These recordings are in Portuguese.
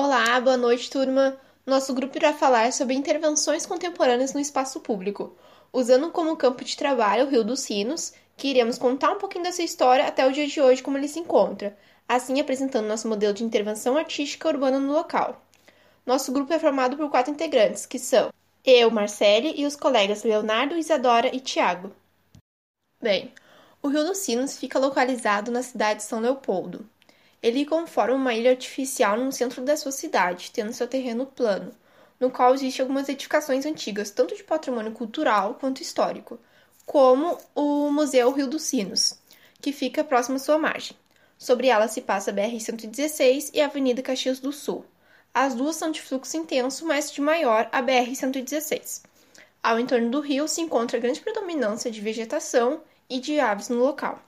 Olá, boa noite, turma. Nosso grupo irá falar sobre intervenções contemporâneas no espaço público, usando como campo de trabalho o Rio dos Sinos, que iremos contar um pouquinho dessa história até o dia de hoje como ele se encontra, assim apresentando nosso modelo de intervenção artística urbana no local. Nosso grupo é formado por quatro integrantes, que são eu, Marcele, e os colegas Leonardo, Isadora e Tiago. Bem, o Rio dos Sinos fica localizado na cidade de São Leopoldo. Ele conforma uma ilha artificial no centro da sua cidade, tendo seu terreno plano, no qual existem algumas edificações antigas, tanto de patrimônio cultural quanto histórico, como o Museu Rio dos Sinos, que fica próximo à sua margem. Sobre ela se passa a BR-116 e a Avenida Caxias do Sul. As duas são de fluxo intenso, mas de maior a BR-116. Ao entorno do rio se encontra grande predominância de vegetação e de aves no local.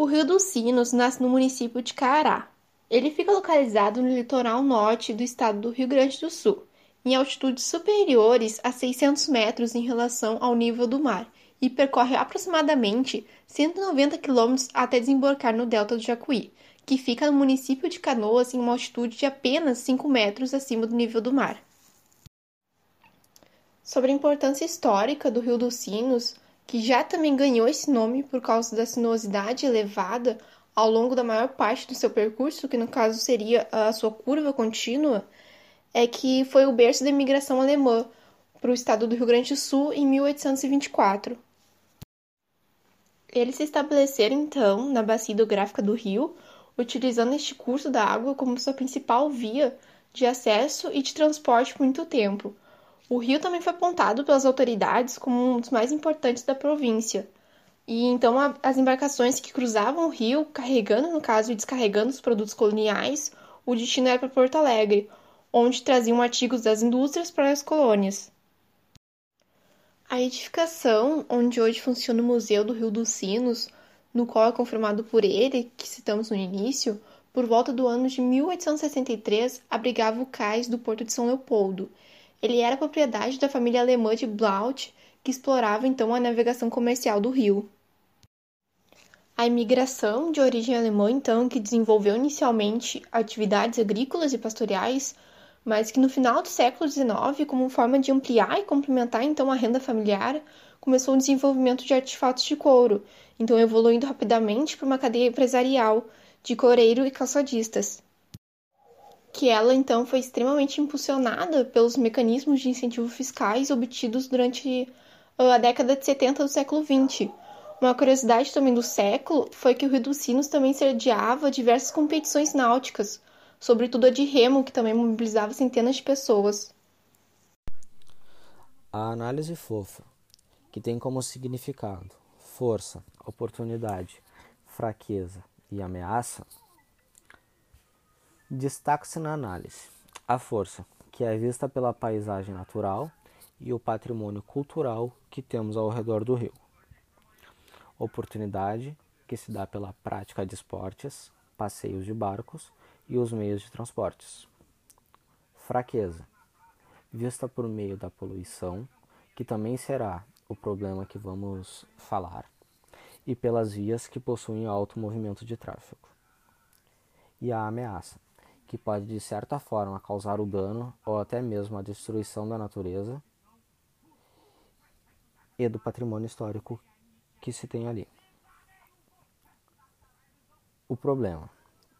O Rio dos Sinos nasce no município de Cará. Ele fica localizado no litoral norte do estado do Rio Grande do Sul, em altitudes superiores a 600 metros em relação ao nível do mar, e percorre aproximadamente 190 quilômetros até desembocar no delta do Jacuí, que fica no município de Canoas em uma altitude de apenas 5 metros acima do nível do mar. Sobre a importância histórica do Rio dos Sinos, que já também ganhou esse nome por causa da sinuosidade elevada ao longo da maior parte do seu percurso, que no caso seria a sua curva contínua, é que foi o berço da imigração alemã para o estado do Rio Grande do Sul em 1824. Eles se estabeleceram então na bacia hidrográfica do rio, utilizando este curso da água como sua principal via de acesso e de transporte por muito tempo o rio também foi apontado pelas autoridades como um dos mais importantes da província. E então a, as embarcações que cruzavam o rio, carregando, no caso, e descarregando os produtos coloniais, o destino era para Porto Alegre, onde traziam artigos das indústrias para as colônias. A edificação, onde hoje funciona o Museu do Rio dos Sinos, no qual é confirmado por ele, que citamos no início, por volta do ano de 1863, abrigava o cais do Porto de São Leopoldo ele era propriedade da família alemã de Blaut, que explorava então a navegação comercial do rio. A imigração de origem alemã, então, que desenvolveu inicialmente atividades agrícolas e pastorais, mas que no final do século XIX, como forma de ampliar e complementar então a renda familiar, começou o desenvolvimento de artefatos de couro, então evoluindo rapidamente para uma cadeia empresarial de coreiro e calçadistas que ela então foi extremamente impulsionada pelos mecanismos de incentivo fiscais obtidos durante ah, a década de 70 do século XX. Uma curiosidade também do século foi que o Rio dos Sinos também sediava diversas competições náuticas, sobretudo a de remo, que também mobilizava centenas de pessoas. A análise fofa, que tem como significado força, oportunidade, fraqueza e ameaça, Destaca-se na análise a força, que é vista pela paisagem natural e o patrimônio cultural que temos ao redor do rio. Oportunidade, que se dá pela prática de esportes, passeios de barcos e os meios de transportes. Fraqueza, vista por meio da poluição, que também será o problema que vamos falar, e pelas vias que possuem alto movimento de tráfego. E a ameaça, que pode de certa forma causar o dano ou até mesmo a destruição da natureza e do patrimônio histórico que se tem ali. O problema.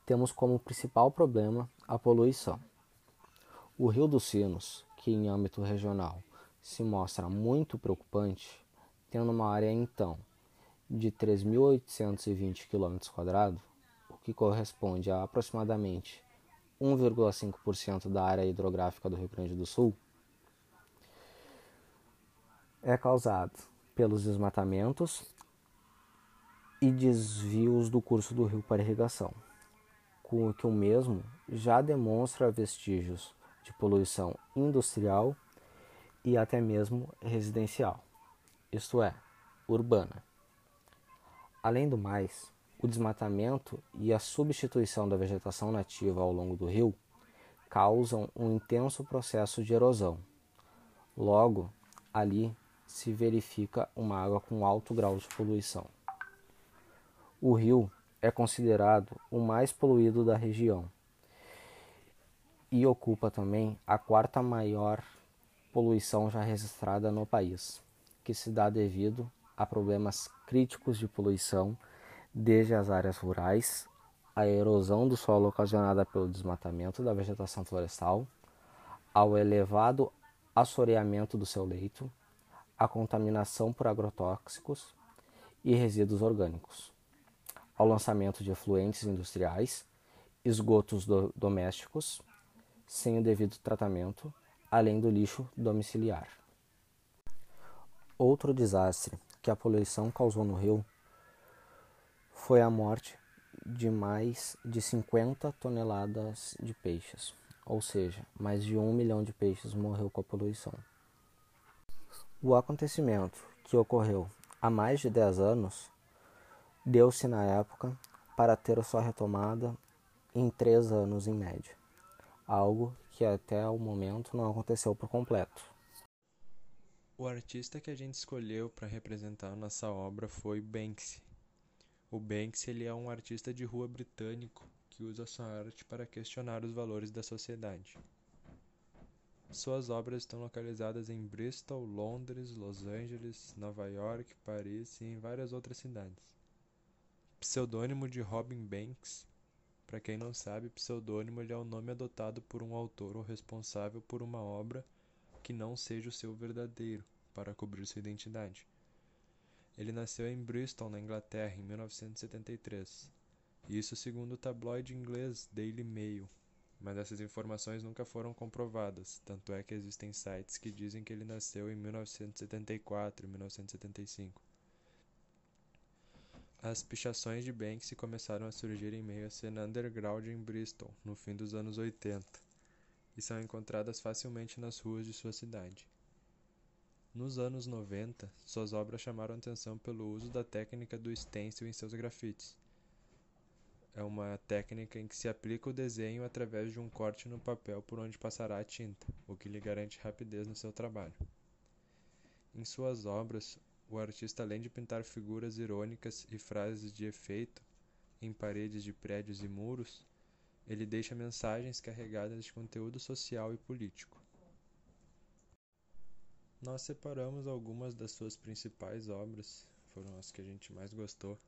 Temos como principal problema a poluição. O Rio dos Sinos, que em âmbito regional se mostra muito preocupante, tendo uma área então de 3.820 km, o que corresponde a aproximadamente 1,5% da área hidrográfica do Rio Grande do Sul, é causado pelos desmatamentos e desvios do curso do rio para irrigação, com o que o mesmo já demonstra vestígios de poluição industrial e até mesmo residencial, isto é, urbana. Além do mais, o desmatamento e a substituição da vegetação nativa ao longo do rio causam um intenso processo de erosão. Logo, ali se verifica uma água com alto grau de poluição. O rio é considerado o mais poluído da região e ocupa também a quarta maior poluição já registrada no país, que se dá devido a problemas críticos de poluição, desde as áreas rurais, a erosão do solo ocasionada pelo desmatamento da vegetação florestal, ao elevado assoreamento do seu leito, a contaminação por agrotóxicos e resíduos orgânicos, ao lançamento de efluentes industriais, esgotos do domésticos, sem o devido tratamento, além do lixo domiciliar. Outro desastre que a poluição causou no rio foi a morte de mais de 50 toneladas de peixes, ou seja, mais de um milhão de peixes morreu com a poluição. O acontecimento, que ocorreu há mais de 10 anos, deu-se na época para ter sua retomada em 3 anos em média algo que até o momento não aconteceu por completo. O artista que a gente escolheu para representar nossa obra foi Banksy. O Banksy ele é um artista de rua britânico que usa sua arte para questionar os valores da sociedade. Suas obras estão localizadas em Bristol, Londres, Los Angeles, Nova York, Paris e em várias outras cidades. Pseudônimo de Robin Banks, para quem não sabe, pseudônimo é o nome adotado por um autor ou responsável por uma obra que não seja o seu verdadeiro, para cobrir sua identidade. Ele nasceu em Bristol, na Inglaterra, em 1973. Isso segundo o tabloide inglês Daily Mail, mas essas informações nunca foram comprovadas, tanto é que existem sites que dizem que ele nasceu em 1974 e 1975. As pichações de Banksy começaram a surgir em meio à cena underground em Bristol, no fim dos anos 80, e são encontradas facilmente nas ruas de sua cidade. Nos anos 90, suas obras chamaram atenção pelo uso da técnica do stencil em seus grafites. É uma técnica em que se aplica o desenho através de um corte no papel por onde passará a tinta, o que lhe garante rapidez no seu trabalho. Em suas obras, o artista, além de pintar figuras irônicas e frases de efeito em paredes de prédios e muros, ele deixa mensagens carregadas de conteúdo social e político. Nós separamos algumas das suas principais obras, foram as que a gente mais gostou.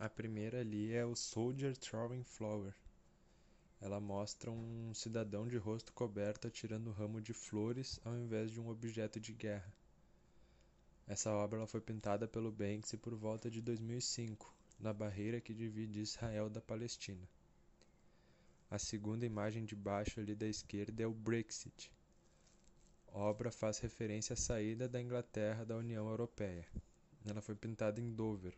A primeira ali é o Soldier Throwing Flower. Ela mostra um cidadão de rosto coberto atirando um ramo de flores ao invés de um objeto de guerra. Essa obra foi pintada pelo Banksy por volta de 2005, na barreira que divide Israel da Palestina. A segunda imagem de baixo ali da esquerda é o Brexit. A obra faz referência à saída da Inglaterra da União Europeia. Ela foi pintada em Dover,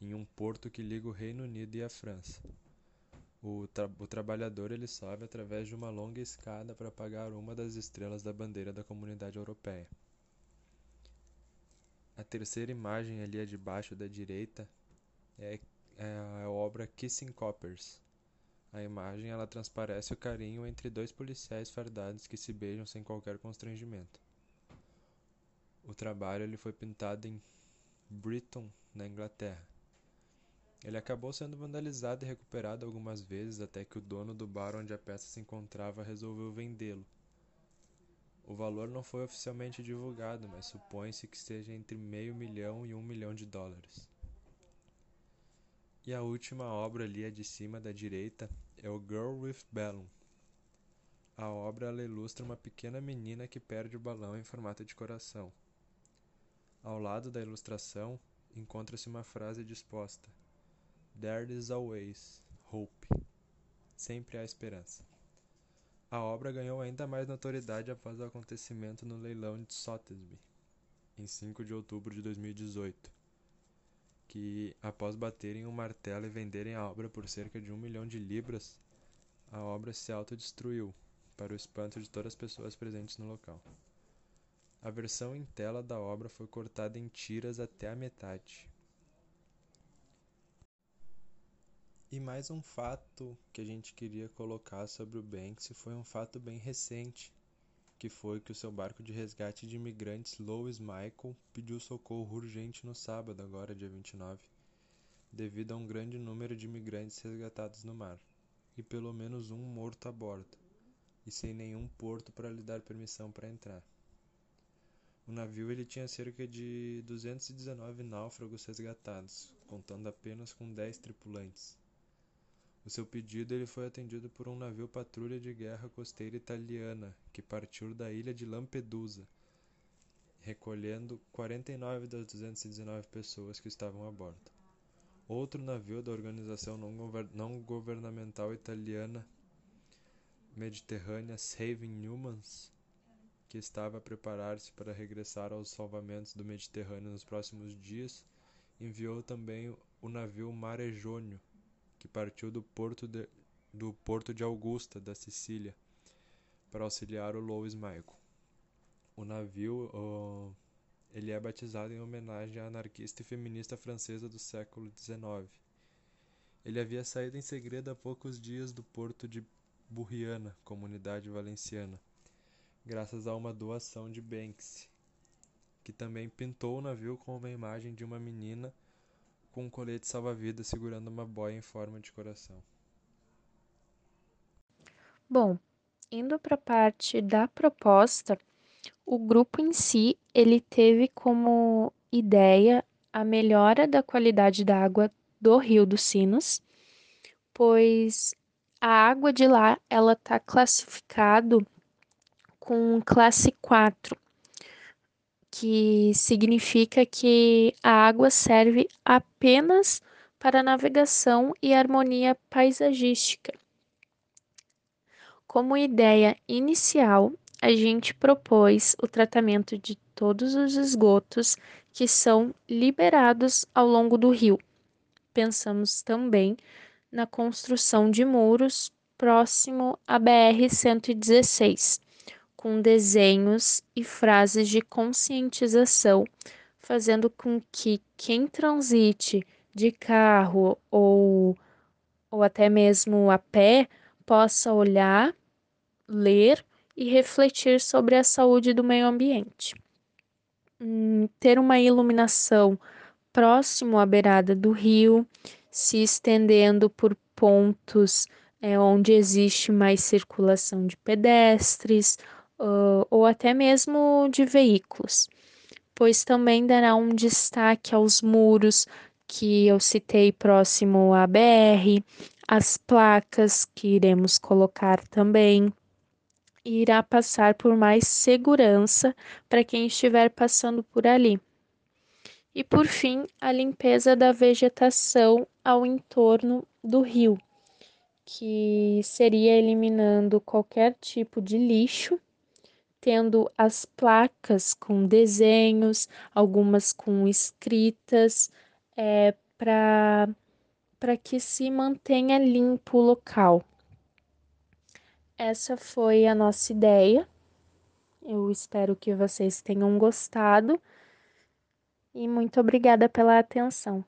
em um porto que liga o Reino Unido e a França. O, tra o trabalhador ele sobe através de uma longa escada para apagar uma das estrelas da bandeira da Comunidade Europeia. A terceira imagem ali de baixo da direita é, é a obra Kissing Coppers. A imagem ela transparece o carinho entre dois policiais fardados que se beijam sem qualquer constrangimento. O trabalho ele foi pintado em Brighton, na Inglaterra. Ele acabou sendo vandalizado e recuperado algumas vezes até que o dono do bar onde a peça se encontrava resolveu vendê-lo. O valor não foi oficialmente divulgado, mas supõe-se que seja entre meio milhão e um milhão de dólares. E a última obra ali, de cima da direita, é o Girl with Balloon. A obra ela ilustra uma pequena menina que perde o balão em formato de coração. Ao lado da ilustração encontra-se uma frase disposta: There is always hope. Sempre há esperança. A obra ganhou ainda mais notoriedade após o acontecimento no leilão de Sotheby's, em 5 de outubro de 2018, que, após baterem um martelo e venderem a obra por cerca de um milhão de libras, a obra se autodestruiu, para o espanto de todas as pessoas presentes no local. A versão em tela da obra foi cortada em tiras até a metade, E mais um fato que a gente queria colocar sobre o Banksy foi um fato bem recente, que foi que o seu barco de resgate de imigrantes Louis Michael pediu socorro urgente no sábado, agora dia 29, devido a um grande número de imigrantes resgatados no mar, e pelo menos um morto a bordo, e sem nenhum porto para lhe dar permissão para entrar. O navio ele tinha cerca de 219 náufragos resgatados, contando apenas com 10 tripulantes. Seu pedido ele foi atendido por um navio patrulha de guerra costeira italiana que partiu da ilha de Lampedusa, recolhendo 49 das 219 pessoas que estavam a bordo. Outro navio da organização não governamental italiana mediterrânea Saving Humans que estava a preparar-se para regressar aos salvamentos do Mediterrâneo nos próximos dias, enviou também o navio Mare Jonio, que partiu do porto de, do porto de Augusta, da Sicília, para auxiliar o Louis Michael. O navio uh, ele é batizado em homenagem à anarquista e feminista francesa do século XIX. Ele havia saído em segredo há poucos dias do porto de Burriana, comunidade valenciana graças a uma doação de Banksy, que também pintou o navio com uma imagem de uma menina com um colete salva-vidas segurando uma boia em forma de coração. Bom, indo para a parte da proposta, o grupo em si ele teve como ideia a melhora da qualidade da água do Rio dos Sinos, pois a água de lá ela está classificado com classe 4, que significa que a água serve apenas para navegação e harmonia paisagística. Como ideia inicial, a gente propôs o tratamento de todos os esgotos que são liberados ao longo do rio. Pensamos também na construção de muros próximo à BR-116, com desenhos e frases de conscientização, fazendo com que quem transite de carro ou, ou até mesmo a pé possa olhar, ler e refletir sobre a saúde do meio ambiente. Hum, ter uma iluminação próximo à beirada do rio, se estendendo por pontos é, onde existe mais circulação de pedestres uh, ou até mesmo de veículos, pois também dará um destaque aos muros que eu citei próximo à BR, as placas que iremos colocar também. E irá passar por mais segurança para quem estiver passando por ali. E por fim, a limpeza da vegetação ao entorno do rio, que seria eliminando qualquer tipo de lixo tendo as placas com desenhos, algumas com escritas, é, para que se mantenha limpo o local. Essa foi a nossa ideia. Eu espero que vocês tenham gostado e muito obrigada pela atenção.